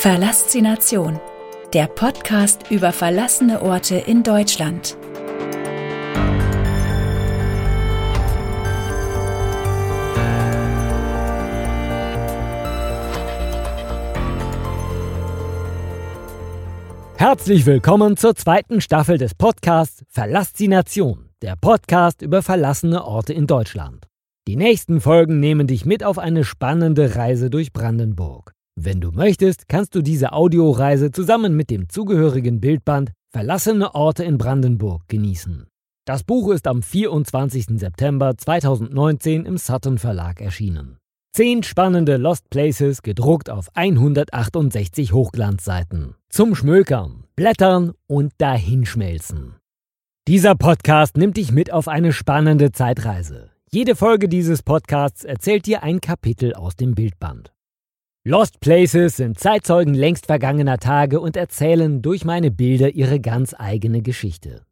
Verlassination, der Podcast über verlassene Orte in Deutschland. Herzlich willkommen zur zweiten Staffel des Podcasts Verlassination, der Podcast über verlassene Orte in Deutschland. Die nächsten Folgen nehmen dich mit auf eine spannende Reise durch Brandenburg. Wenn du möchtest, kannst du diese Audioreise zusammen mit dem zugehörigen Bildband Verlassene Orte in Brandenburg genießen. Das Buch ist am 24. September 2019 im Sutton Verlag erschienen. Zehn spannende Lost Places gedruckt auf 168 Hochglanzseiten. Zum Schmökern, Blättern und Dahinschmelzen. Dieser Podcast nimmt dich mit auf eine spannende Zeitreise. Jede Folge dieses Podcasts erzählt dir ein Kapitel aus dem Bildband. Lost Places sind Zeitzeugen längst vergangener Tage und erzählen durch meine Bilder ihre ganz eigene Geschichte.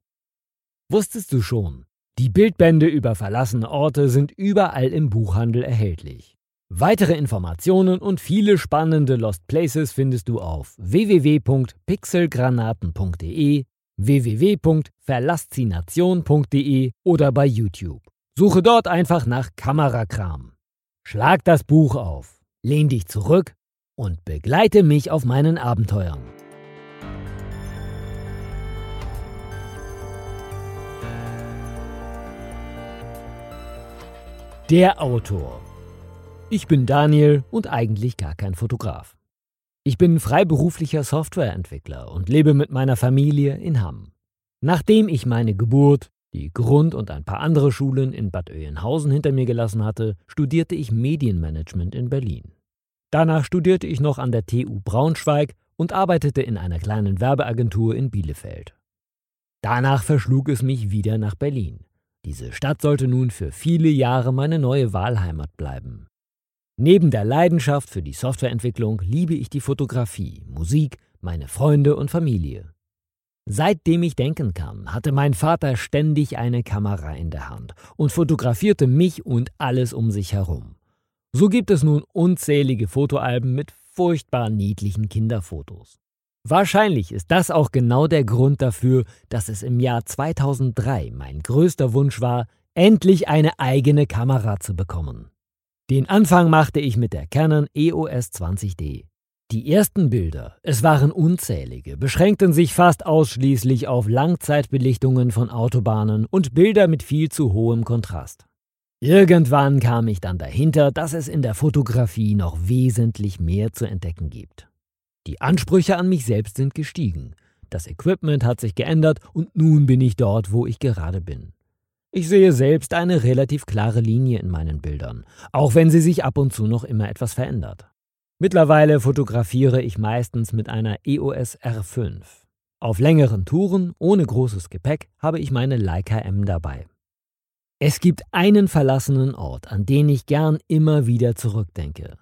Wusstest du schon, die Bildbände über verlassene Orte sind überall im Buchhandel erhältlich. Weitere Informationen und viele spannende Lost Places findest du auf www.pixelgranaten.de, www.verlassination.de oder bei YouTube. Suche dort einfach nach Kamerakram. Schlag das Buch auf lehn dich zurück und begleite mich auf meinen Abenteuern. Der Autor. Ich bin Daniel und eigentlich gar kein Fotograf. Ich bin freiberuflicher Softwareentwickler und lebe mit meiner Familie in Hamm. Nachdem ich meine Geburt, die Grund- und ein paar andere Schulen in Bad Oeynhausen hinter mir gelassen hatte, studierte ich Medienmanagement in Berlin. Danach studierte ich noch an der TU Braunschweig und arbeitete in einer kleinen Werbeagentur in Bielefeld. Danach verschlug es mich wieder nach Berlin. Diese Stadt sollte nun für viele Jahre meine neue Wahlheimat bleiben. Neben der Leidenschaft für die Softwareentwicklung liebe ich die Fotografie, Musik, meine Freunde und Familie. Seitdem ich denken kann, hatte mein Vater ständig eine Kamera in der Hand und fotografierte mich und alles um sich herum. So gibt es nun unzählige Fotoalben mit furchtbar niedlichen Kinderfotos. Wahrscheinlich ist das auch genau der Grund dafür, dass es im Jahr 2003 mein größter Wunsch war, endlich eine eigene Kamera zu bekommen. Den Anfang machte ich mit der Canon EOS 20D. Die ersten Bilder, es waren unzählige, beschränkten sich fast ausschließlich auf Langzeitbelichtungen von Autobahnen und Bilder mit viel zu hohem Kontrast. Irgendwann kam ich dann dahinter, dass es in der Fotografie noch wesentlich mehr zu entdecken gibt. Die Ansprüche an mich selbst sind gestiegen, das Equipment hat sich geändert und nun bin ich dort, wo ich gerade bin. Ich sehe selbst eine relativ klare Linie in meinen Bildern, auch wenn sie sich ab und zu noch immer etwas verändert. Mittlerweile fotografiere ich meistens mit einer EOS R5. Auf längeren Touren ohne großes Gepäck habe ich meine Leica M dabei. Es gibt einen verlassenen Ort, an den ich gern immer wieder zurückdenke.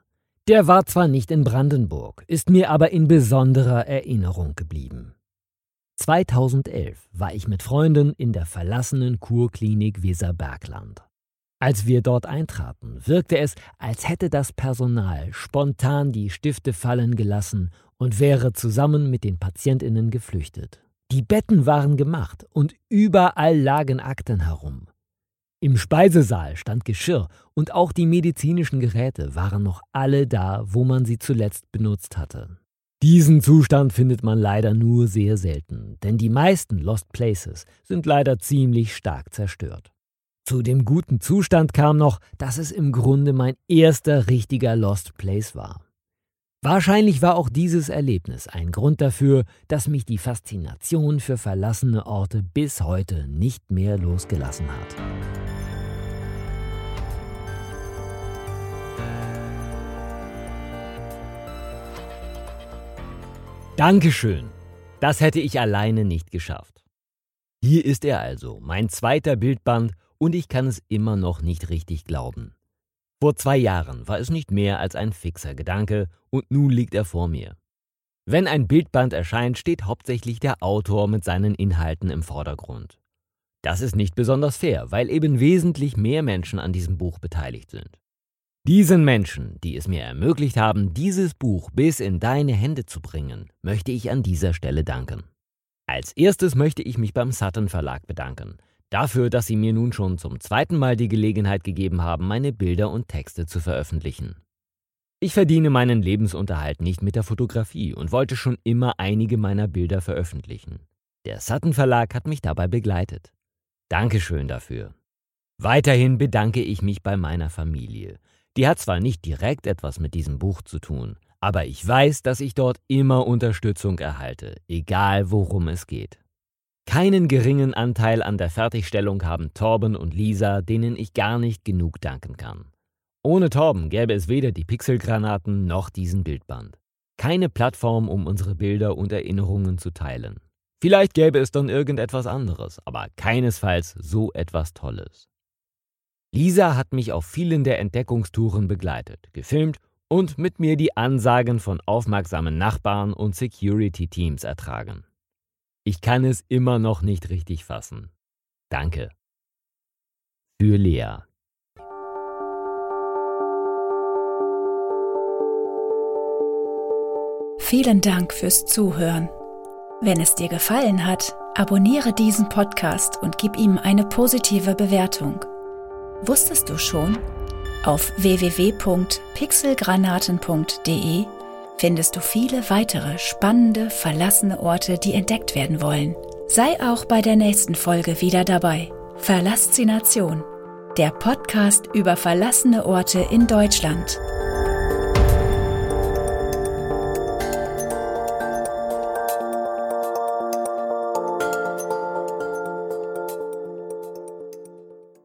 Der war zwar nicht in Brandenburg, ist mir aber in besonderer Erinnerung geblieben. 2011 war ich mit Freunden in der verlassenen Kurklinik Weserbergland. Als wir dort eintraten, wirkte es, als hätte das Personal spontan die Stifte fallen gelassen und wäre zusammen mit den Patientinnen geflüchtet. Die Betten waren gemacht und überall lagen Akten herum. Im Speisesaal stand Geschirr und auch die medizinischen Geräte waren noch alle da, wo man sie zuletzt benutzt hatte. Diesen Zustand findet man leider nur sehr selten, denn die meisten Lost Places sind leider ziemlich stark zerstört. Zu dem guten Zustand kam noch, dass es im Grunde mein erster richtiger Lost Place war. Wahrscheinlich war auch dieses Erlebnis ein Grund dafür, dass mich die Faszination für verlassene Orte bis heute nicht mehr losgelassen hat. Dankeschön. Das hätte ich alleine nicht geschafft. Hier ist er also, mein zweiter Bildband, und ich kann es immer noch nicht richtig glauben. Vor zwei Jahren war es nicht mehr als ein fixer Gedanke, und nun liegt er vor mir. Wenn ein Bildband erscheint, steht hauptsächlich der Autor mit seinen Inhalten im Vordergrund. Das ist nicht besonders fair, weil eben wesentlich mehr Menschen an diesem Buch beteiligt sind. Diesen Menschen, die es mir ermöglicht haben, dieses Buch bis in deine Hände zu bringen, möchte ich an dieser Stelle danken. Als erstes möchte ich mich beim Sutton Verlag bedanken. Dafür, dass sie mir nun schon zum zweiten Mal die Gelegenheit gegeben haben, meine Bilder und Texte zu veröffentlichen. Ich verdiene meinen Lebensunterhalt nicht mit der Fotografie und wollte schon immer einige meiner Bilder veröffentlichen. Der Sutton Verlag hat mich dabei begleitet. Dankeschön dafür. Weiterhin bedanke ich mich bei meiner Familie, die hat zwar nicht direkt etwas mit diesem Buch zu tun, aber ich weiß, dass ich dort immer Unterstützung erhalte, egal worum es geht. Keinen geringen Anteil an der Fertigstellung haben Torben und Lisa, denen ich gar nicht genug danken kann. Ohne Torben gäbe es weder die Pixelgranaten noch diesen Bildband. Keine Plattform, um unsere Bilder und Erinnerungen zu teilen. Vielleicht gäbe es dann irgendetwas anderes, aber keinesfalls so etwas Tolles. Lisa hat mich auf vielen der Entdeckungstouren begleitet, gefilmt und mit mir die Ansagen von aufmerksamen Nachbarn und Security-Teams ertragen. Ich kann es immer noch nicht richtig fassen. Danke. Für Lea. Vielen Dank fürs Zuhören. Wenn es dir gefallen hat, abonniere diesen Podcast und gib ihm eine positive Bewertung. Wusstest du schon? Auf www.pixelgranaten.de findest du viele weitere spannende, verlassene Orte, die entdeckt werden wollen. Sei auch bei der nächsten Folge wieder dabei. Verlassination, der Podcast über verlassene Orte in Deutschland.